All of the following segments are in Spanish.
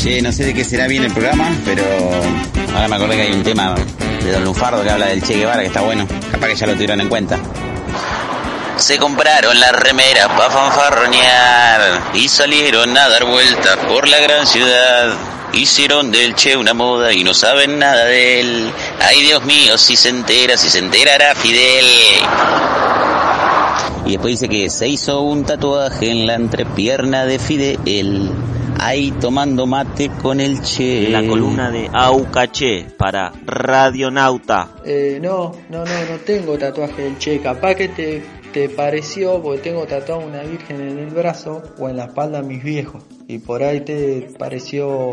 Che, no sé de qué será bien el programa, pero ahora me acordé que hay un tema de Don Lufardo que habla del Che Guevara que está bueno. Capaz que ya lo tuvieron en cuenta. Se compraron las remeras pa' fanfarronear y salieron a dar vueltas por la gran ciudad. Hicieron del Che una moda y no saben nada de él. Ay Dios mío, si se entera, si se enterará Fidel. Y después dice que se hizo un tatuaje en la entrepierna de Fidel. Ahí tomando mate con el Che. La columna de Aucache para Radionauta. Eh, no, no, no, no tengo tatuaje del Che. Capaz que te, te pareció porque tengo tatuado una virgen en el brazo o en la espalda mis viejos. Y por ahí te pareció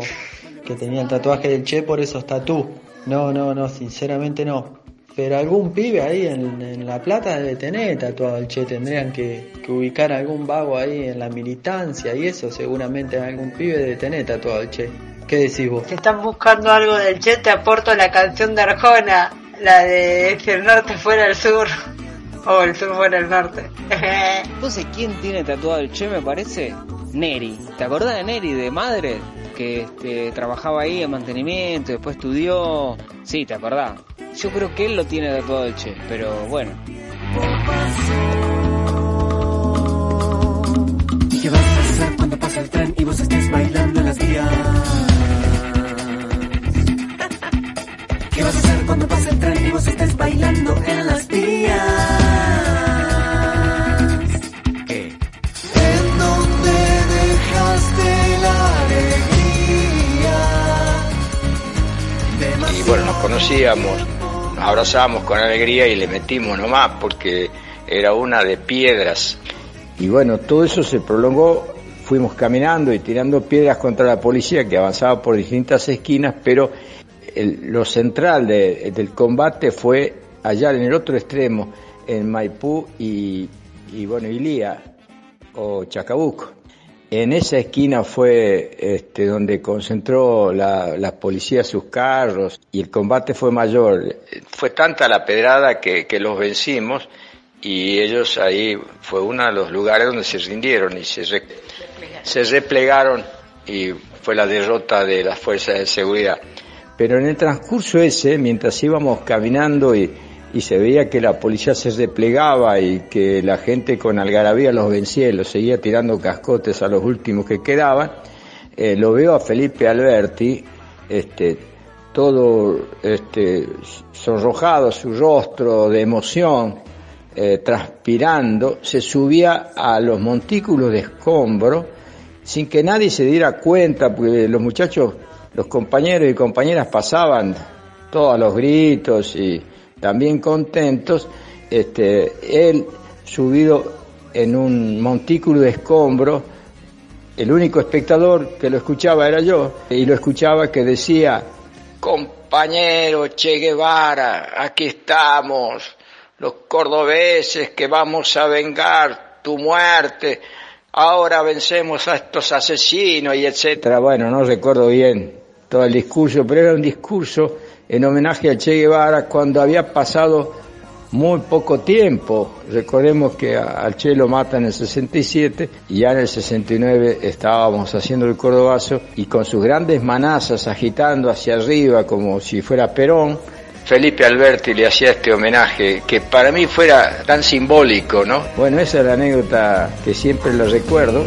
que tenía el tatuaje del Che por esos tatú. No, no, no, sinceramente no. Pero algún pibe ahí en, en La Plata debe tener tatuado el Che. Tendrían que, que ubicar algún vago ahí en la militancia y eso. Seguramente algún pibe debe tener tatuado el Che. ¿Qué decís vos? Si están buscando algo del Che, te aporto la canción de Arjona, la de Si el norte fuera el sur, o el sur fuera el norte. Entonces, ¿quién tiene tatuado el Che, me parece? Neri. ¿Te acordás de Neri, de madre? Que este, trabajaba ahí en mantenimiento, después estudió... Sí, ¿te acordás? Yo creo que él lo tiene tatuado el Che, pero bueno. ¿Y qué vas a hacer cuando pasa el tren y vos estés bailando en las vías? ¿Qué vas a hacer cuando pasa el tren y vos estés bailando en las vías? Conocíamos, nos abrazamos con alegría y le metimos nomás porque era una de piedras. Y bueno, todo eso se prolongó, fuimos caminando y tirando piedras contra la policía que avanzaba por distintas esquinas, pero el- lo central de- del combate fue allá en el otro extremo, en Maipú y, y bueno, Ilía o Chacabuco. En esa esquina fue este, donde concentró la, la policía sus carros y el combate fue mayor. Fue tanta la pedrada que, que los vencimos y ellos ahí fue uno de los lugares donde se rindieron y se, re- se replegaron y fue la derrota de las fuerzas de seguridad. Pero en el transcurso ese, mientras íbamos caminando y, y se veía que la policía se replegaba y que la gente con algarabía los vencía y los seguía tirando cascotes a los últimos que quedaban, eh, lo veo a Felipe Alberti, este, todo este, sonrojado su rostro de emoción, eh, transpirando, se subía a los montículos de escombro sin que nadie se diera cuenta, porque los muchachos, los compañeros y compañeras pasaban todos los gritos y también contentos, este, él subido en un montículo de escombro, el único espectador que lo escuchaba era yo, y lo escuchaba que decía, compañero Che Guevara, aquí estamos, los cordobeses que vamos a vengar tu muerte, ahora vencemos a estos asesinos y etcétera. Bueno, no recuerdo bien todo el discurso, pero era un discurso en homenaje a Che Guevara cuando había pasado muy poco tiempo. Recordemos que al Che lo matan en el 67 y ya en el 69 estábamos haciendo el Cordobazo y con sus grandes manazas agitando hacia arriba como si fuera Perón. Felipe Alberti le hacía este homenaje que para mí fuera tan simbólico, ¿no? Bueno, esa es la anécdota que siempre lo recuerdo.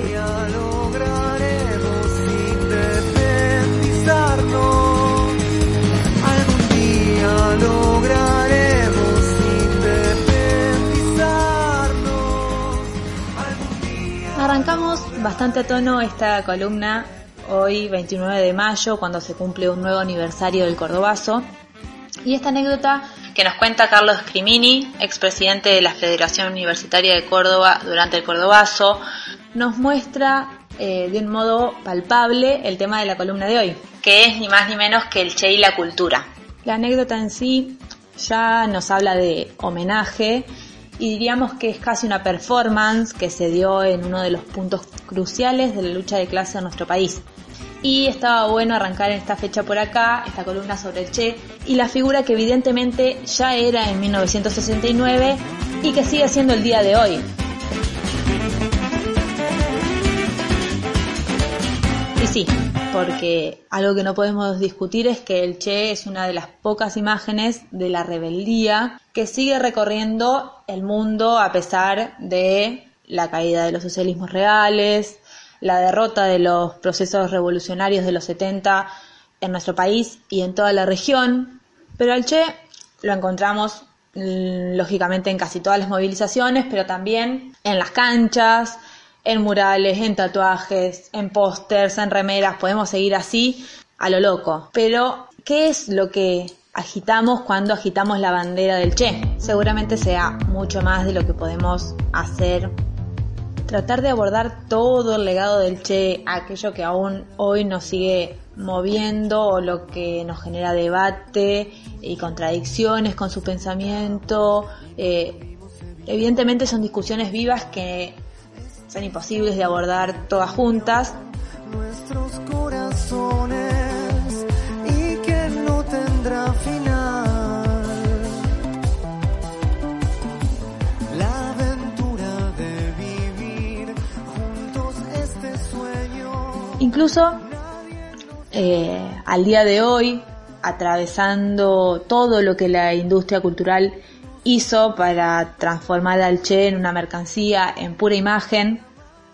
Arrancamos bastante a tono esta columna hoy 29 de mayo cuando se cumple un nuevo aniversario del Cordobazo y esta anécdota que nos cuenta Carlos Crimini, expresidente de la Federación Universitaria de Córdoba durante el Cordobazo, nos muestra eh, de un modo palpable el tema de la columna de hoy, que es ni más ni menos que el Che y la cultura. La anécdota en sí ya nos habla de homenaje y diríamos que es casi una performance que se dio en uno de los puntos cruciales de la lucha de clase en nuestro país. Y estaba bueno arrancar en esta fecha por acá, esta columna sobre el Che y la figura que evidentemente ya era en 1969 y que sigue siendo el día de hoy. Y sí, porque algo que no podemos discutir es que el Che es una de las pocas imágenes de la rebeldía que sigue recorriendo el mundo a pesar de la caída de los socialismos reales, la derrota de los procesos revolucionarios de los 70 en nuestro país y en toda la región, pero al Che lo encontramos mm, lógicamente en casi todas las movilizaciones, pero también en las canchas, en murales, en tatuajes, en pósters, en remeras, podemos seguir así a lo loco. Pero, ¿qué es lo que agitamos cuando agitamos la bandera del Che? Seguramente sea mucho más de lo que podemos hacer. Tratar de abordar todo el legado del Che, aquello que aún hoy nos sigue moviendo o lo que nos genera debate y contradicciones con su pensamiento. Eh, evidentemente son discusiones vivas que son imposibles de abordar todas juntas. Nuestros corazones y que no tendrá final. La aventura de vivir juntos este sueño. Incluso eh, al día de hoy, atravesando todo lo que la industria cultural hizo para transformar al Che en una mercancía, en pura imagen,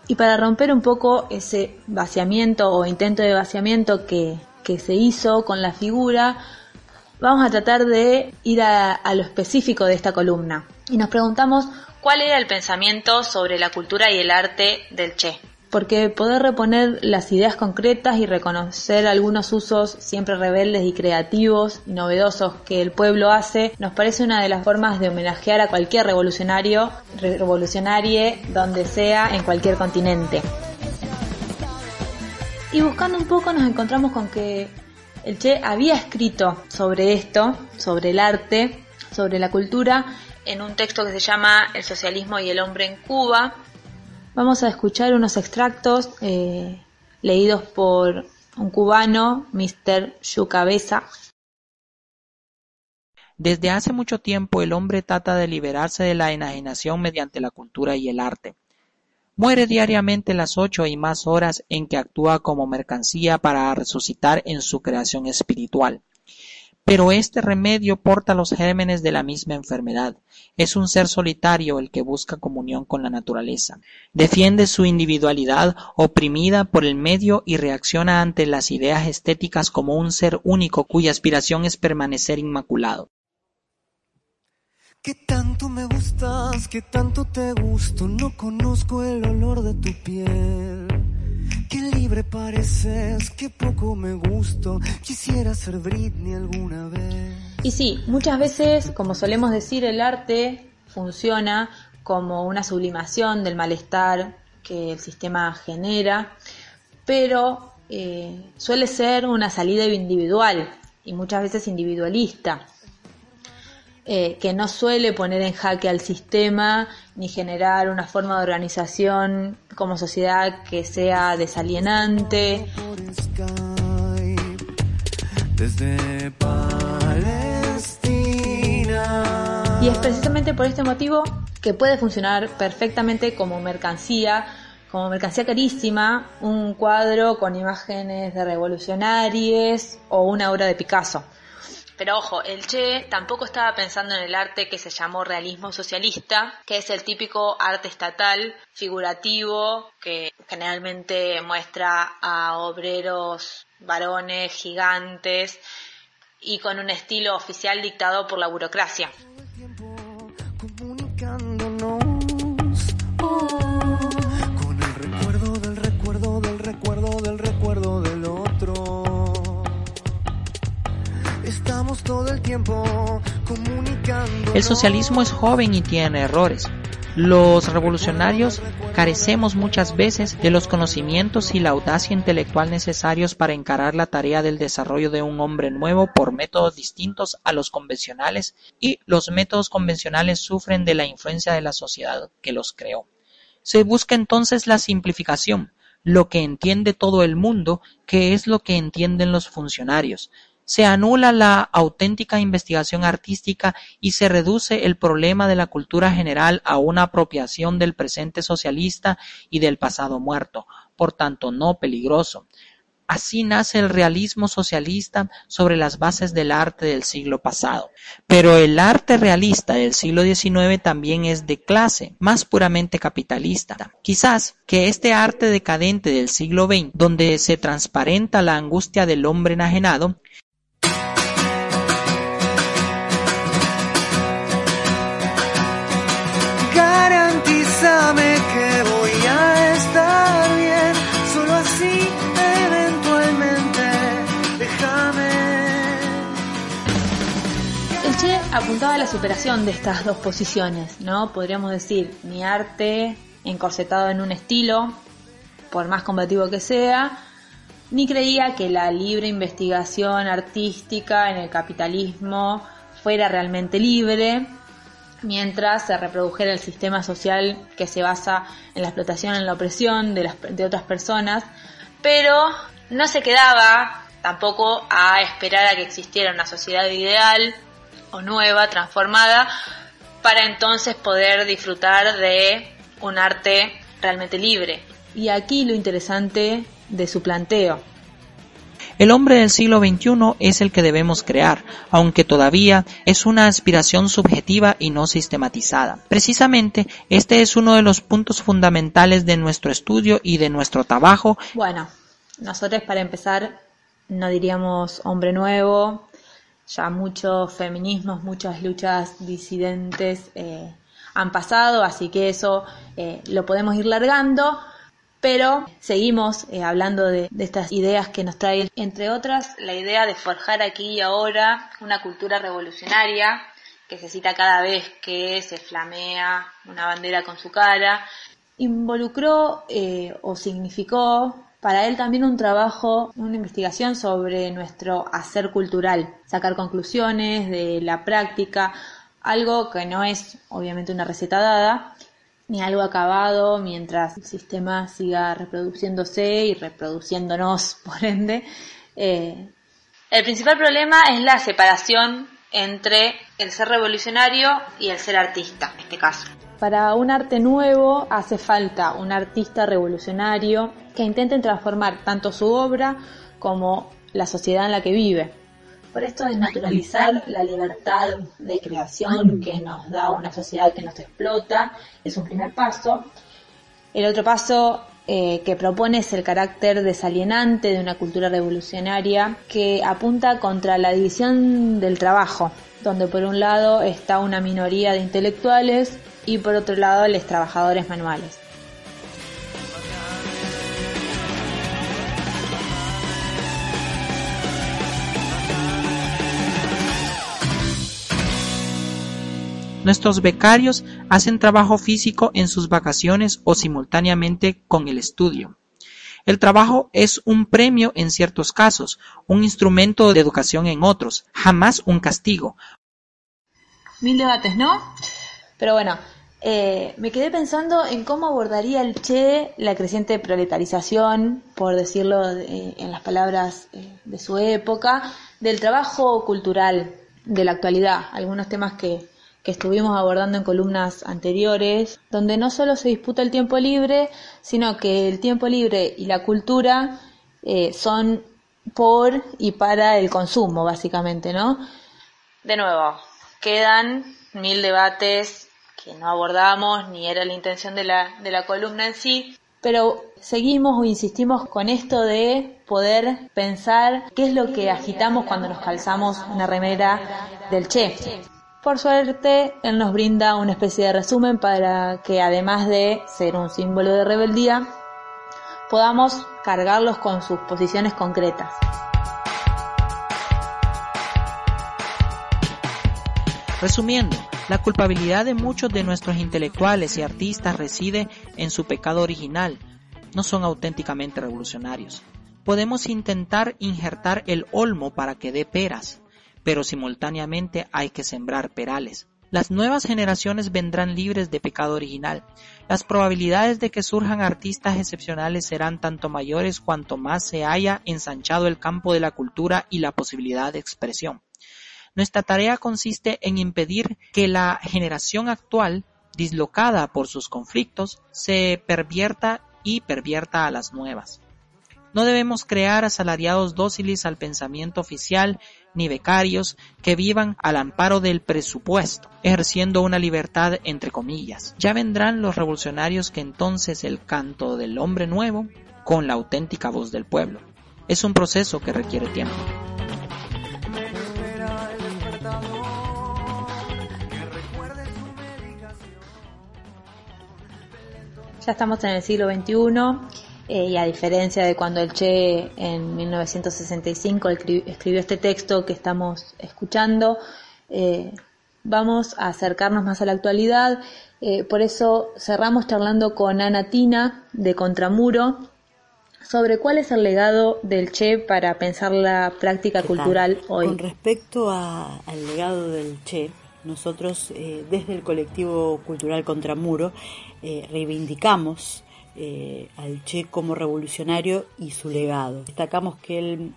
y para romper un poco ese vaciamiento o intento de vaciamiento que, que se hizo con la figura, vamos a tratar de ir a, a lo específico de esta columna. Y nos preguntamos cuál era el pensamiento sobre la cultura y el arte del Che porque poder reponer las ideas concretas y reconocer algunos usos siempre rebeldes y creativos y novedosos que el pueblo hace nos parece una de las formas de homenajear a cualquier revolucionario, revolucionarie donde sea en cualquier continente. Y buscando un poco nos encontramos con que el Che había escrito sobre esto, sobre el arte, sobre la cultura, en un texto que se llama El socialismo y el hombre en Cuba, Vamos a escuchar unos extractos eh, leídos por un cubano, Mr. Yucabeza. Desde hace mucho tiempo el hombre trata de liberarse de la enajenación mediante la cultura y el arte. Muere diariamente las ocho y más horas en que actúa como mercancía para resucitar en su creación espiritual. Pero este remedio porta los gérmenes de la misma enfermedad. Es un ser solitario el que busca comunión con la naturaleza. Defiende su individualidad oprimida por el medio y reacciona ante las ideas estéticas como un ser único cuya aspiración es permanecer inmaculado. No conozco el olor de tu piel. Qué libre pareces, qué poco me gusto. Quisiera ser Britney alguna vez. Y sí, muchas veces, como solemos decir, el arte funciona como una sublimación del malestar que el sistema genera, pero eh, suele ser una salida individual y muchas veces individualista. Eh, que no suele poner en jaque al sistema ni generar una forma de organización como sociedad que sea desalienante. Y es precisamente por este motivo que puede funcionar perfectamente como mercancía, como mercancía carísima, un cuadro con imágenes de revolucionarios o una obra de Picasso. Pero ojo, el Che tampoco estaba pensando en el arte que se llamó realismo socialista, que es el típico arte estatal figurativo que generalmente muestra a obreros varones gigantes y con un estilo oficial dictado por la burocracia. El socialismo es joven y tiene errores. Los revolucionarios carecemos muchas veces de los conocimientos y la audacia intelectual necesarios para encarar la tarea del desarrollo de un hombre nuevo por métodos distintos a los convencionales y los métodos convencionales sufren de la influencia de la sociedad que los creó. Se busca entonces la simplificación, lo que entiende todo el mundo, que es lo que entienden los funcionarios, se anula la auténtica investigación artística y se reduce el problema de la cultura general a una apropiación del presente socialista y del pasado muerto, por tanto no peligroso. Así nace el realismo socialista sobre las bases del arte del siglo pasado. Pero el arte realista del siglo XIX también es de clase, más puramente capitalista. Quizás que este arte decadente del siglo XX, donde se transparenta la angustia del hombre enajenado, Que voy a estar bien, solo así eventualmente déjame. El Che apuntaba a la superación de estas dos posiciones, ¿no? Podríamos decir, mi arte encorsetado en un estilo, por más combativo que sea, ni creía que la libre investigación artística en el capitalismo fuera realmente libre, mientras se reprodujera el sistema social que se basa en la explotación, en la opresión de, las, de otras personas, pero no se quedaba tampoco a esperar a que existiera una sociedad ideal o nueva, transformada, para entonces poder disfrutar de un arte realmente libre. Y aquí lo interesante de su planteo. El hombre del siglo XXI es el que debemos crear, aunque todavía es una aspiración subjetiva y no sistematizada. Precisamente, este es uno de los puntos fundamentales de nuestro estudio y de nuestro trabajo. Bueno, nosotros para empezar no diríamos hombre nuevo, ya muchos feminismos, muchas luchas disidentes eh, han pasado, así que eso eh, lo podemos ir largando, pero seguimos eh, hablando de, de, estas ideas que nos trae, entre otras, la idea de forjar aquí y ahora una cultura revolucionaria que se cita cada vez que se flamea una bandera con su cara, involucró eh, o significó para él también un trabajo, una investigación sobre nuestro hacer cultural, sacar conclusiones de la práctica, algo que no es obviamente una receta dada, ni algo acabado mientras el sistema siga reproduciéndose y reproduciéndonos, por ende. Eh, el principal problema es la separación entre el ser revolucionario y el ser artista, en este caso. Para un arte nuevo hace falta un artista revolucionario que intente transformar tanto su obra como la sociedad en la que vive. Por esto es naturalizar la libertad de creación que nos da una sociedad que nos explota, es un primer paso. El otro paso eh, que propone es el carácter desalienante de una cultura revolucionaria que apunta contra la división del trabajo, donde por un lado está una minoría de intelectuales y por otro lado los trabajadores manuales. Nuestros becarios hacen trabajo físico en sus vacaciones o simultáneamente con el estudio. El trabajo es un premio en ciertos casos, un instrumento de educación en otros, jamás un castigo. Mil debates, ¿no? Pero bueno, eh, me quedé pensando en cómo abordaría el Che la creciente proletarización, por decirlo de, en las palabras eh, de su época, del trabajo cultural de la actualidad, algunos temas que, que estuvimos abordando en columnas anteriores, donde no solo se disputa el tiempo libre, sino que el tiempo libre y la cultura eh, son por y para el consumo, básicamente, ¿no? De nuevo, quedan mil debates que no abordamos, ni era la intención de la, de la columna en sí, pero seguimos o insistimos con esto de poder pensar qué es lo que agitamos cuando nos calzamos una remera del Che. Por suerte, él nos brinda una especie de resumen para que además de ser un símbolo de rebeldía, podamos cargarlos con sus posiciones concretas. Resumiendo, la culpabilidad de muchos de nuestros intelectuales y artistas reside en su pecado original. No son auténticamente revolucionarios. Podemos intentar injertar el olmo para que dé peras, pero simultáneamente hay que sembrar perales. Las nuevas generaciones vendrán libres de pecado original. Las probabilidades de que surjan artistas excepcionales serán tanto mayores cuanto más se haya ensanchado el campo de la cultura y la posibilidad de expresión. Nuestra tarea consiste en impedir que la generación actual, dislocada por sus conflictos, se pervierta y pervierta a las nuevas. No debemos crear asalariados dóciles al pensamiento oficial ni becarios que vivan al amparo del presupuesto, ejerciendo una libertad entre comillas. Ya vendrán los revolucionarios que entonces el canto del hombre nuevo con la auténtica voz del pueblo. Es un proceso que requiere tiempo. Ya estamos en el siglo XXI eh, y a diferencia de cuando el Che en 1965 escribió este texto que estamos escuchando, eh, vamos a acercarnos más a la actualidad. Eh, por eso cerramos charlando con Ana Tina de Contramuro sobre cuál es el legado del Che para pensar la práctica cultural hoy. Con respecto al legado del Che, nosotros desde el colectivo cultural Contramuro reivindicamos eh, al Che como revolucionario y su legado. Destacamos que él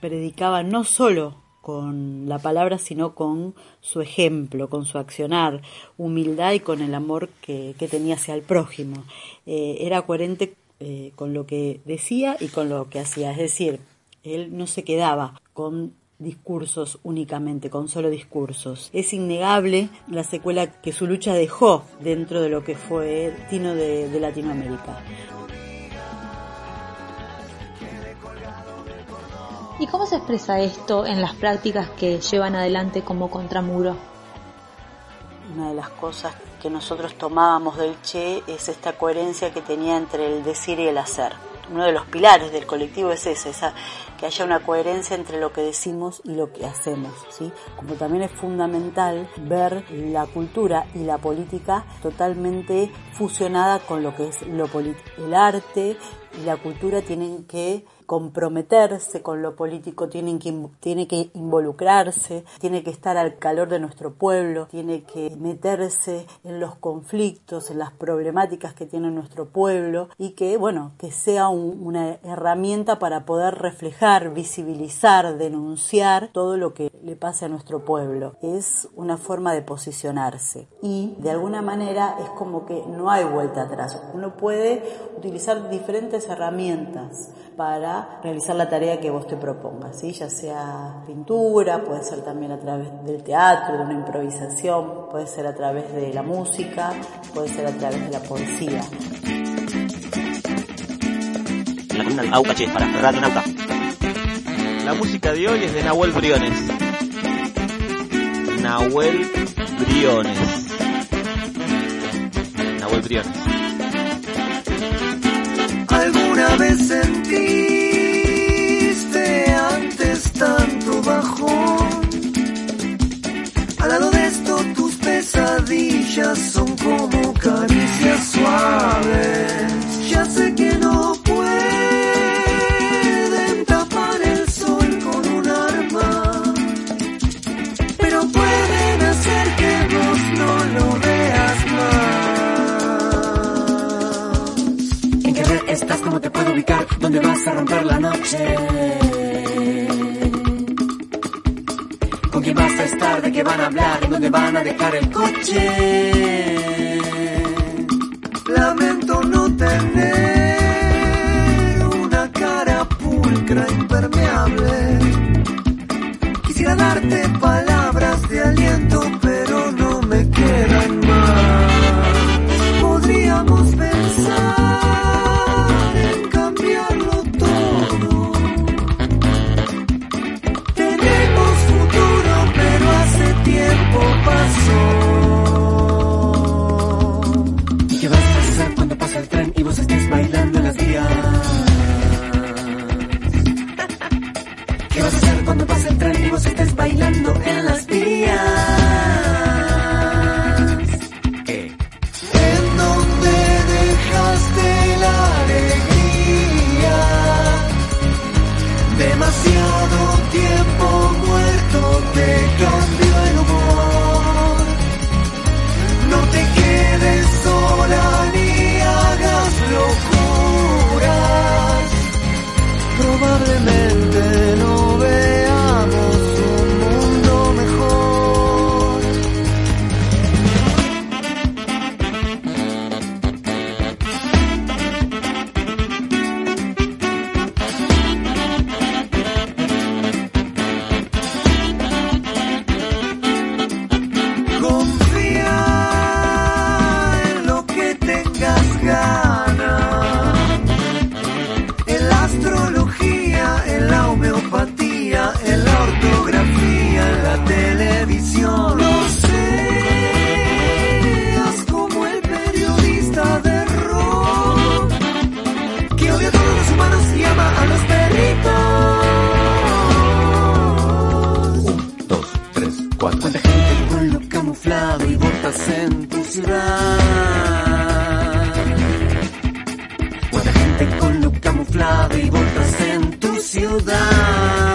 predicaba no solo con la palabra, sino con su ejemplo, con su accionar, humildad y con el amor que, tenía hacia el prójimo. Eh, era coherente eh, con lo que decía y con lo que hacía, es decir, él no se quedaba con discursos únicamente, con solo discursos. Es innegable la secuela que su lucha dejó dentro de lo que fue el destino de, de Latinoamérica. ¿Y cómo se expresa esto en las prácticas que llevan adelante como contramuro? Una de las cosas que nosotros tomábamos del Che es esta coherencia que tenía entre el decir y el hacer. Uno de los pilares del colectivo es ese, esa que haya una coherencia entre lo que decimos y lo que hacemos, ¿sí? Como también es fundamental ver la cultura y la política totalmente fusionada con lo que es lo político. El arte y la cultura tienen que comprometerse con lo político, tienen que, tiene que involucrarse, tiene que estar al calor de nuestro pueblo, tiene que meterse en los conflictos, en las problemáticas que tiene nuestro pueblo y que, bueno, que sea una herramienta para poder reflejar, visibilizar, denunciar todo lo que le pase a nuestro pueblo. Es una forma de posicionarse y de alguna manera es como que no hay vuelta atrás. Uno puede utilizar diferentes herramientas para realizar la tarea que vos te propongas, ¿sí? ya sea pintura, puede ser también a través del teatro, de una improvisación, puede ser a través de la música, puede ser a través de la poesía. La columna Aucache para Radio Nauta. La música de hoy es de Nahuel Briones. Nahuel Briones. Nahuel Briones. ¿Alguna vez sentiste antes tanto bajón? Al lado de esto tus pesadillas son como caricias suaves. ¿Dónde vas a romper la noche? ¿Con quién vas a estar? ¿De qué van a hablar? ¿En dónde van a dejar el coche? Lamento no tener una cara pulcra impermeable. Quisiera darte palabras de aliento, pero y botas en tu ciudad. Cuánta gente con lo camuflado y botas en tu ciudad.